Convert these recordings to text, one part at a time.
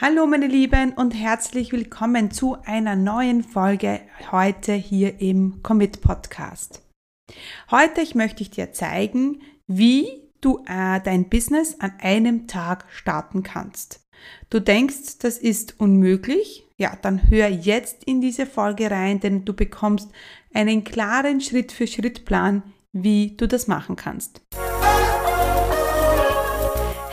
Hallo meine Lieben und herzlich willkommen zu einer neuen Folge heute hier im Commit Podcast. Heute möchte ich dir zeigen, wie du äh, dein Business an einem Tag starten kannst. Du denkst, das ist unmöglich? Ja, dann hör jetzt in diese Folge rein, denn du bekommst einen klaren Schritt-für-Schritt-Plan, wie du das machen kannst.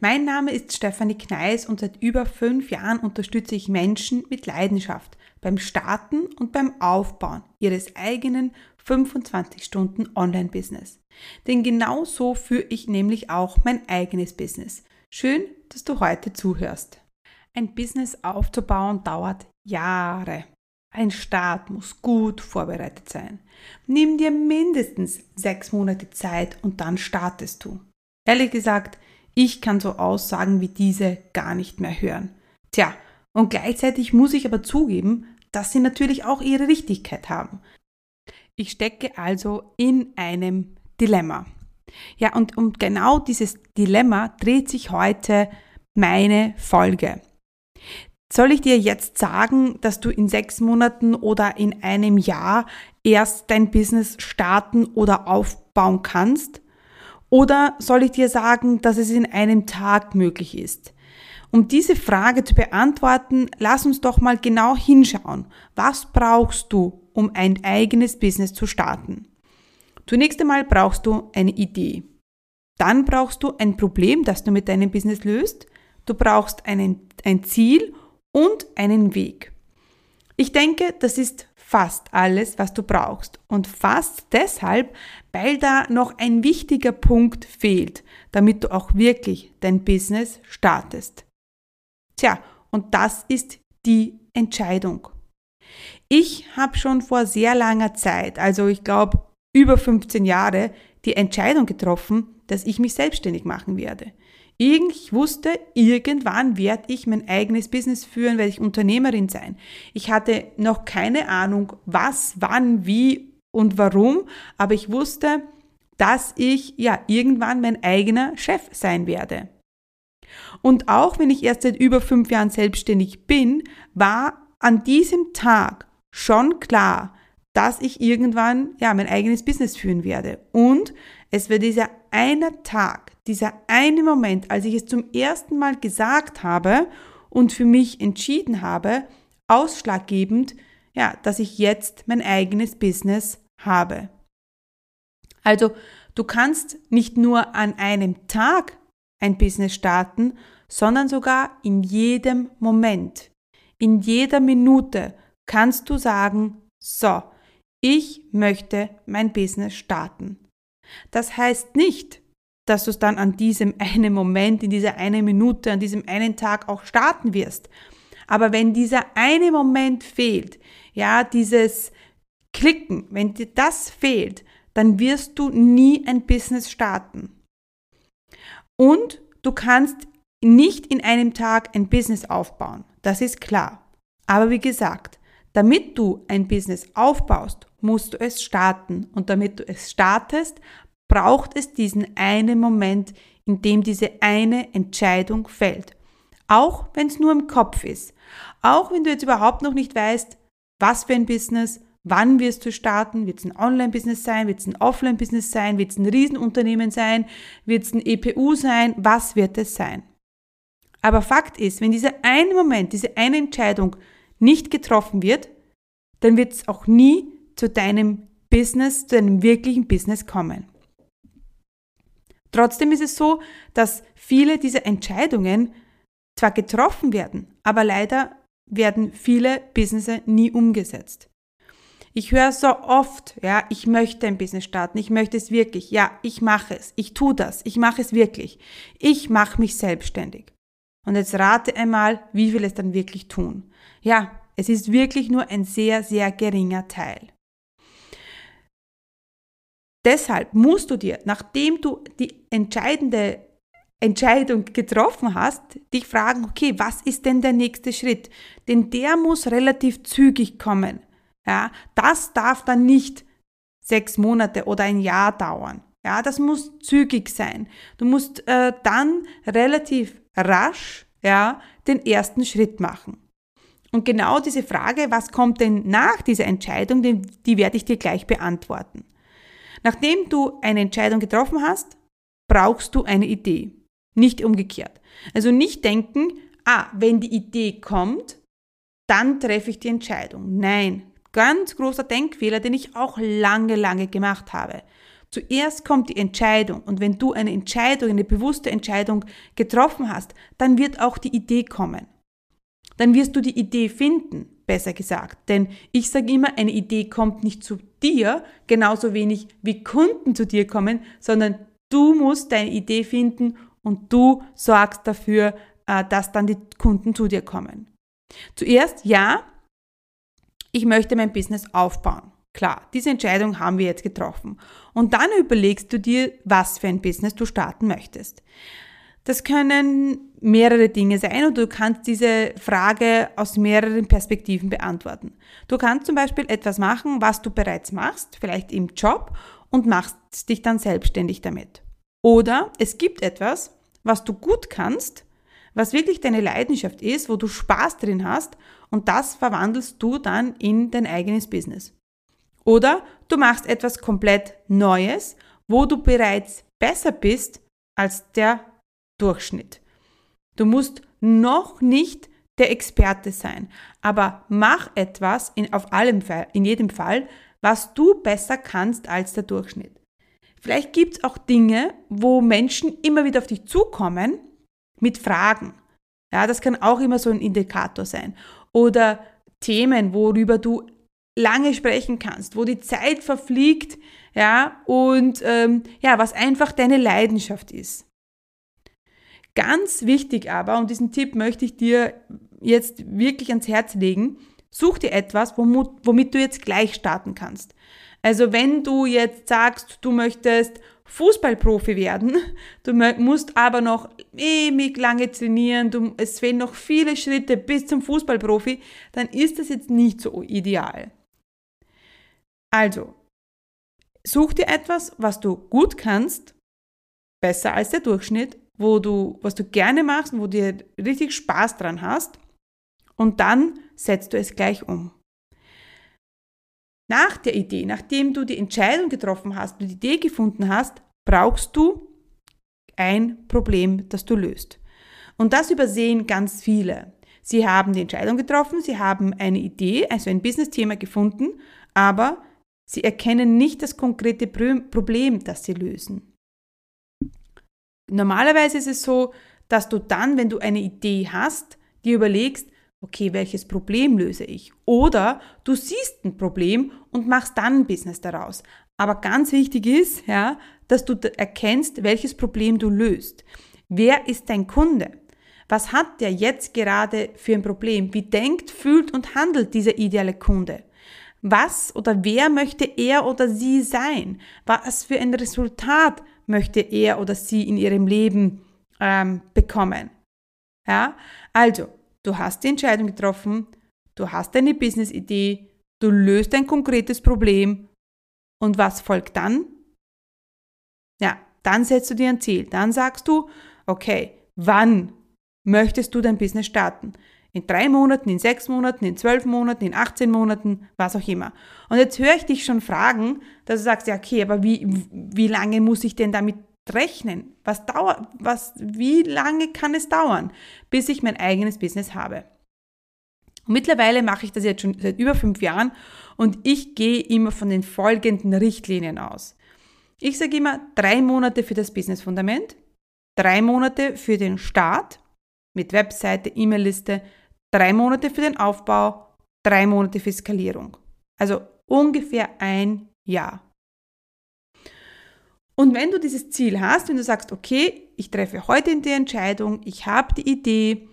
Mein Name ist Stefanie Kneis und seit über fünf Jahren unterstütze ich Menschen mit Leidenschaft beim Starten und beim Aufbauen ihres eigenen 25 Stunden Online-Business. Denn genau so führe ich nämlich auch mein eigenes Business. Schön, dass du heute zuhörst. Ein Business aufzubauen dauert Jahre. Ein Start muss gut vorbereitet sein. Nimm dir mindestens sechs Monate Zeit und dann startest du. Ehrlich gesagt, ich kann so Aussagen wie diese gar nicht mehr hören. Tja, und gleichzeitig muss ich aber zugeben, dass sie natürlich auch ihre Richtigkeit haben. Ich stecke also in einem Dilemma. Ja, und um genau dieses Dilemma dreht sich heute meine Folge. Soll ich dir jetzt sagen, dass du in sechs Monaten oder in einem Jahr erst dein Business starten oder aufbauen kannst? Oder soll ich dir sagen, dass es in einem Tag möglich ist? Um diese Frage zu beantworten, lass uns doch mal genau hinschauen. Was brauchst du, um ein eigenes Business zu starten? Zunächst einmal brauchst du eine Idee. Dann brauchst du ein Problem, das du mit deinem Business löst. Du brauchst einen, ein Ziel und einen Weg. Ich denke, das ist fast alles, was du brauchst. Und fast deshalb, weil da noch ein wichtiger Punkt fehlt, damit du auch wirklich dein Business startest. Tja, und das ist die Entscheidung. Ich habe schon vor sehr langer Zeit, also ich glaube über 15 Jahre, die Entscheidung getroffen, dass ich mich selbstständig machen werde. Ich wusste, irgendwann werde ich mein eigenes Business führen, werde ich Unternehmerin sein. Ich hatte noch keine Ahnung, was, wann, wie und warum, aber ich wusste, dass ich ja irgendwann mein eigener Chef sein werde. Und auch wenn ich erst seit über fünf Jahren selbstständig bin, war an diesem Tag schon klar, dass ich irgendwann ja mein eigenes Business führen werde. Und es wird dieser eine Tag, dieser eine Moment, als ich es zum ersten Mal gesagt habe und für mich entschieden habe, ausschlaggebend, ja, dass ich jetzt mein eigenes Business habe. Also, du kannst nicht nur an einem Tag ein Business starten, sondern sogar in jedem Moment. In jeder Minute kannst du sagen, so, ich möchte mein Business starten. Das heißt nicht, dass du es dann an diesem einen Moment, in dieser einen Minute, an diesem einen Tag auch starten wirst. Aber wenn dieser eine Moment fehlt, ja, dieses Klicken, wenn dir das fehlt, dann wirst du nie ein Business starten. Und du kannst nicht in einem Tag ein Business aufbauen. Das ist klar. Aber wie gesagt, damit du ein Business aufbaust, musst du es starten. Und damit du es startest, braucht es diesen einen Moment, in dem diese eine Entscheidung fällt. Auch wenn es nur im Kopf ist. Auch wenn du jetzt überhaupt noch nicht weißt, was für ein Business, wann wirst du starten, wird es ein Online-Business sein, wird es ein Offline-Business sein, wird es ein Riesenunternehmen sein, wird es ein EPU sein, was wird es sein? Aber Fakt ist, wenn dieser eine Moment, diese eine Entscheidung nicht getroffen wird, dann wird es auch nie zu deinem Business, zu einem wirklichen Business kommen. Trotzdem ist es so, dass viele dieser Entscheidungen zwar getroffen werden, aber leider werden viele Businesses nie umgesetzt. Ich höre so oft, ja, ich möchte ein Business starten, ich möchte es wirklich, ja, ich mache es, ich tue das, ich mache es wirklich, ich mache mich selbstständig. Und jetzt rate einmal, wie viel es dann wirklich tun. Ja, es ist wirklich nur ein sehr, sehr geringer Teil. Deshalb musst du dir, nachdem du die entscheidende Entscheidung getroffen hast, dich fragen, okay, was ist denn der nächste Schritt? Denn der muss relativ zügig kommen. Ja, das darf dann nicht sechs Monate oder ein Jahr dauern. Ja, das muss zügig sein. Du musst äh, dann relativ rasch ja, den ersten Schritt machen. Und genau diese Frage, was kommt denn nach dieser Entscheidung, die, die werde ich dir gleich beantworten. Nachdem du eine Entscheidung getroffen hast, brauchst du eine Idee. Nicht umgekehrt. Also nicht denken, ah, wenn die Idee kommt, dann treffe ich die Entscheidung. Nein, ganz großer Denkfehler, den ich auch lange, lange gemacht habe. Zuerst kommt die Entscheidung und wenn du eine Entscheidung, eine bewusste Entscheidung getroffen hast, dann wird auch die Idee kommen. Dann wirst du die Idee finden, besser gesagt. Denn ich sage immer, eine Idee kommt nicht zu dir, genauso wenig wie Kunden zu dir kommen, sondern du musst deine Idee finden und du sorgst dafür, äh, dass dann die Kunden zu dir kommen. Zuerst, ja, ich möchte mein Business aufbauen. Klar, diese Entscheidung haben wir jetzt getroffen. Und dann überlegst du dir, was für ein Business du starten möchtest. Das können mehrere Dinge sein und du kannst diese Frage aus mehreren Perspektiven beantworten. Du kannst zum Beispiel etwas machen, was du bereits machst, vielleicht im Job, und machst dich dann selbstständig damit. Oder es gibt etwas, was du gut kannst, was wirklich deine Leidenschaft ist, wo du Spaß drin hast und das verwandelst du dann in dein eigenes Business. Oder du machst etwas komplett Neues, wo du bereits besser bist als der Durchschnitt. Du musst noch nicht der Experte sein, aber mach etwas in, auf allem in jedem Fall, was du besser kannst als der Durchschnitt. Vielleicht gibt es auch Dinge, wo Menschen immer wieder auf dich zukommen mit Fragen. Ja, das kann auch immer so ein Indikator sein. Oder Themen, worüber du lange sprechen kannst, wo die Zeit verfliegt, ja, und ähm, ja, was einfach deine Leidenschaft ist. Ganz wichtig aber, und diesen Tipp möchte ich dir jetzt wirklich ans Herz legen, such dir etwas, womit, du jetzt gleich starten kannst. Also wenn du jetzt sagst, du möchtest Fußballprofi werden, du musst aber noch ewig lange trainieren, du, es fehlen noch viele Schritte bis zum Fußballprofi, dann ist das jetzt nicht so ideal. Also, such dir etwas, was du gut kannst, besser als der Durchschnitt, wo du, was du gerne machst und wo du richtig Spaß dran hast, und dann setzt du es gleich um. Nach der Idee, nachdem du die Entscheidung getroffen hast, du die Idee gefunden hast, brauchst du ein Problem, das du löst. Und das übersehen ganz viele. Sie haben die Entscheidung getroffen, sie haben eine Idee, also ein Business-Thema gefunden, aber sie erkennen nicht das konkrete Problem, das sie lösen. Normalerweise ist es so, dass du dann, wenn du eine Idee hast, dir überlegst, okay, welches Problem löse ich? Oder du siehst ein Problem und machst dann ein Business daraus. Aber ganz wichtig ist, ja, dass du erkennst, welches Problem du löst. Wer ist dein Kunde? Was hat der jetzt gerade für ein Problem? Wie denkt, fühlt und handelt dieser ideale Kunde? Was oder wer möchte er oder sie sein? Was für ein Resultat möchte er oder sie in ihrem Leben ähm, bekommen? Ja, also Du hast die Entscheidung getroffen, du hast eine Business-Idee, du löst ein konkretes Problem und was folgt dann? Ja, dann setzt du dir ein Ziel. Dann sagst du, okay, wann möchtest du dein Business starten? In drei Monaten, in sechs Monaten, in zwölf Monaten, in 18 Monaten, was auch immer. Und jetzt höre ich dich schon fragen, dass du sagst, ja, okay, aber wie, wie lange muss ich denn damit rechnen. Was dauert, was, wie lange kann es dauern, bis ich mein eigenes Business habe? Und mittlerweile mache ich das jetzt schon seit über fünf Jahren und ich gehe immer von den folgenden Richtlinien aus. Ich sage immer drei Monate für das Business Fundament, drei Monate für den Start mit Webseite, E-Mail-Liste, drei Monate für den Aufbau, drei Monate für Skalierung. Also ungefähr ein Jahr. Und wenn du dieses Ziel hast, wenn du sagst, okay, ich treffe heute die Entscheidung, ich habe die Idee,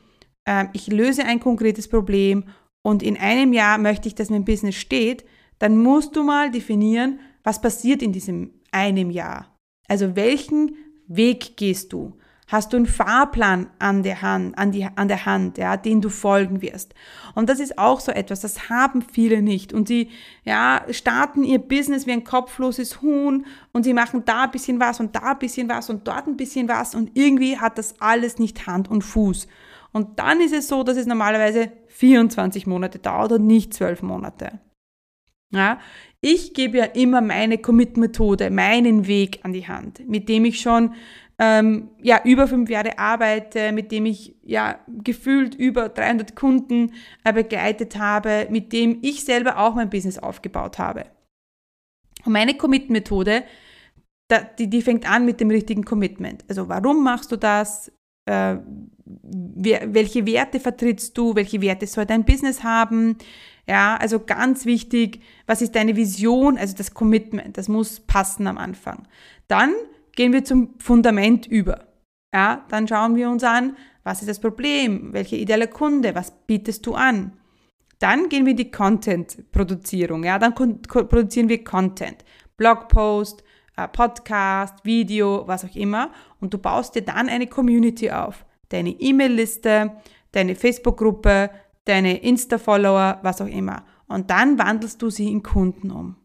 äh, ich löse ein konkretes Problem und in einem Jahr möchte ich, dass mein Business steht, dann musst du mal definieren, was passiert in diesem einem Jahr. Also welchen Weg gehst du? Hast du einen Fahrplan an der Hand, an, die, an der Hand, ja, den du folgen wirst? Und das ist auch so etwas, das haben viele nicht. Und sie, ja, starten ihr Business wie ein kopfloses Huhn und sie machen da ein bisschen was und da ein bisschen was und dort ein bisschen was und irgendwie hat das alles nicht Hand und Fuß. Und dann ist es so, dass es normalerweise 24 Monate dauert und nicht 12 Monate. Ja, ich gebe ja immer meine Commit-Methode, meinen Weg an die Hand, mit dem ich schon ähm, ja, über fünf Jahre arbeite, mit dem ich ja gefühlt über 300 Kunden äh, begleitet habe, mit dem ich selber auch mein Business aufgebaut habe. Und meine Commit-Methode, die, die fängt an mit dem richtigen Commitment. Also warum machst du das? Äh, welche Werte vertrittst du? Welche Werte soll dein Business haben? Ja, also ganz wichtig, was ist deine Vision? Also das Commitment, das muss passen am Anfang. Dann gehen wir zum Fundament über. Ja, dann schauen wir uns an, was ist das Problem? Welche ideale Kunde? Was bietest du an? Dann gehen wir in die Content-Produzierung. Ja, dann produzieren wir Content. Blogpost, äh, Podcast, Video, was auch immer. Und du baust dir dann eine Community auf. Deine E-Mail-Liste, deine Facebook-Gruppe, deine Insta-Follower, was auch immer. Und dann wandelst du sie in Kunden um.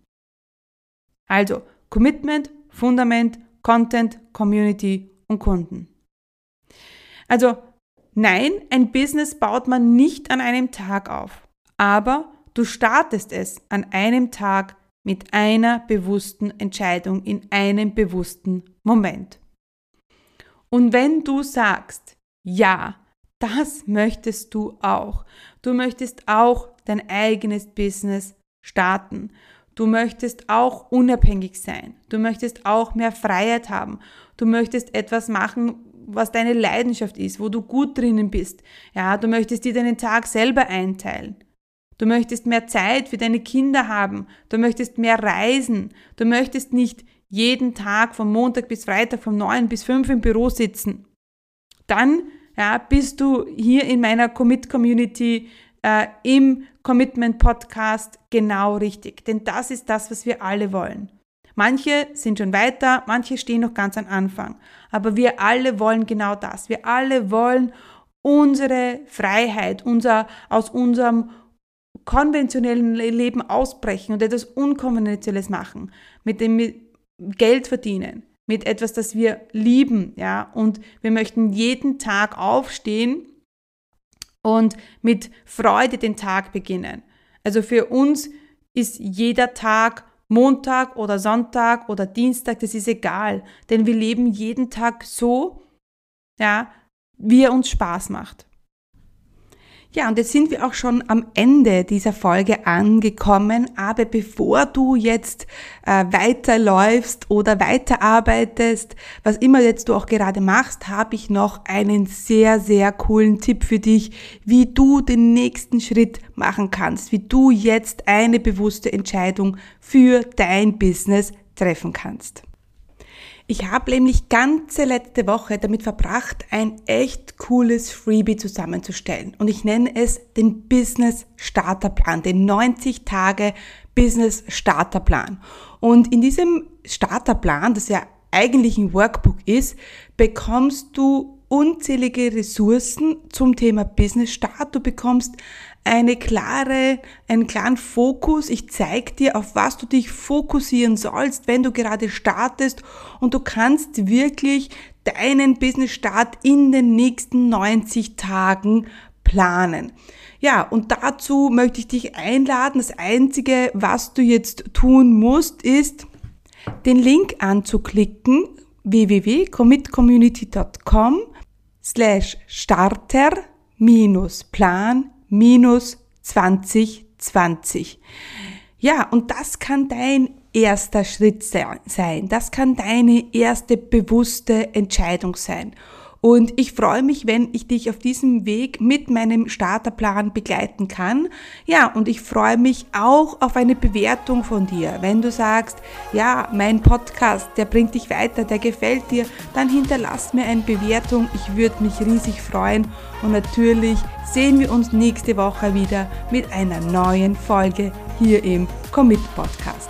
Also, Commitment, Fundament, Content, Community und Kunden. Also, nein, ein Business baut man nicht an einem Tag auf, aber du startest es an einem Tag mit einer bewussten Entscheidung in einem bewussten Moment. Und wenn du sagst, ja, das möchtest du auch. Du möchtest auch dein eigenes Business starten. Du möchtest auch unabhängig sein. Du möchtest auch mehr Freiheit haben. Du möchtest etwas machen, was deine Leidenschaft ist, wo du gut drinnen bist. Ja, du möchtest dir deinen Tag selber einteilen. Du möchtest mehr Zeit für deine Kinder haben. Du möchtest mehr reisen. Du möchtest nicht jeden Tag von Montag bis Freitag von 9 bis 5 im Büro sitzen. Dann ja, bist du hier in meiner Commit Community äh, im Commitment Podcast genau richtig. Denn das ist das, was wir alle wollen. Manche sind schon weiter, manche stehen noch ganz am Anfang. Aber wir alle wollen genau das. Wir alle wollen unsere Freiheit, unser, aus unserem konventionellen Leben ausbrechen und etwas Unkonventionelles machen, mit dem wir Geld verdienen, mit etwas, das wir lieben, ja, und wir möchten jeden Tag aufstehen und mit Freude den Tag beginnen. Also für uns ist jeder Tag Montag oder Sonntag oder Dienstag, das ist egal, denn wir leben jeden Tag so, ja, wie er uns Spaß macht. Ja, und jetzt sind wir auch schon am Ende dieser Folge angekommen. Aber bevor du jetzt äh, weiterläufst oder weiterarbeitest, was immer jetzt du auch gerade machst, habe ich noch einen sehr, sehr coolen Tipp für dich, wie du den nächsten Schritt machen kannst, wie du jetzt eine bewusste Entscheidung für dein Business treffen kannst. Ich habe nämlich ganze letzte Woche damit verbracht, ein echt cooles Freebie zusammenzustellen. Und ich nenne es den Business Starterplan, den 90 Tage Business Starterplan. Und in diesem Starterplan, das ja eigentlich ein Workbook ist, bekommst du unzählige Ressourcen zum Thema Business Start. Du bekommst eine klare, einen klaren Fokus. Ich zeige dir, auf was du dich fokussieren sollst, wenn du gerade startest und du kannst wirklich deinen Business Start in den nächsten 90 Tagen planen. Ja, und dazu möchte ich dich einladen. Das Einzige, was du jetzt tun musst, ist, den Link anzuklicken www.commitcommunity.com slash starter minus plan minus 2020. Ja, und das kann dein erster Schritt sein. Das kann deine erste bewusste Entscheidung sein. Und ich freue mich, wenn ich dich auf diesem Weg mit meinem Starterplan begleiten kann. Ja, und ich freue mich auch auf eine Bewertung von dir. Wenn du sagst, ja, mein Podcast, der bringt dich weiter, der gefällt dir, dann hinterlass mir eine Bewertung. Ich würde mich riesig freuen. Und natürlich sehen wir uns nächste Woche wieder mit einer neuen Folge hier im Commit Podcast.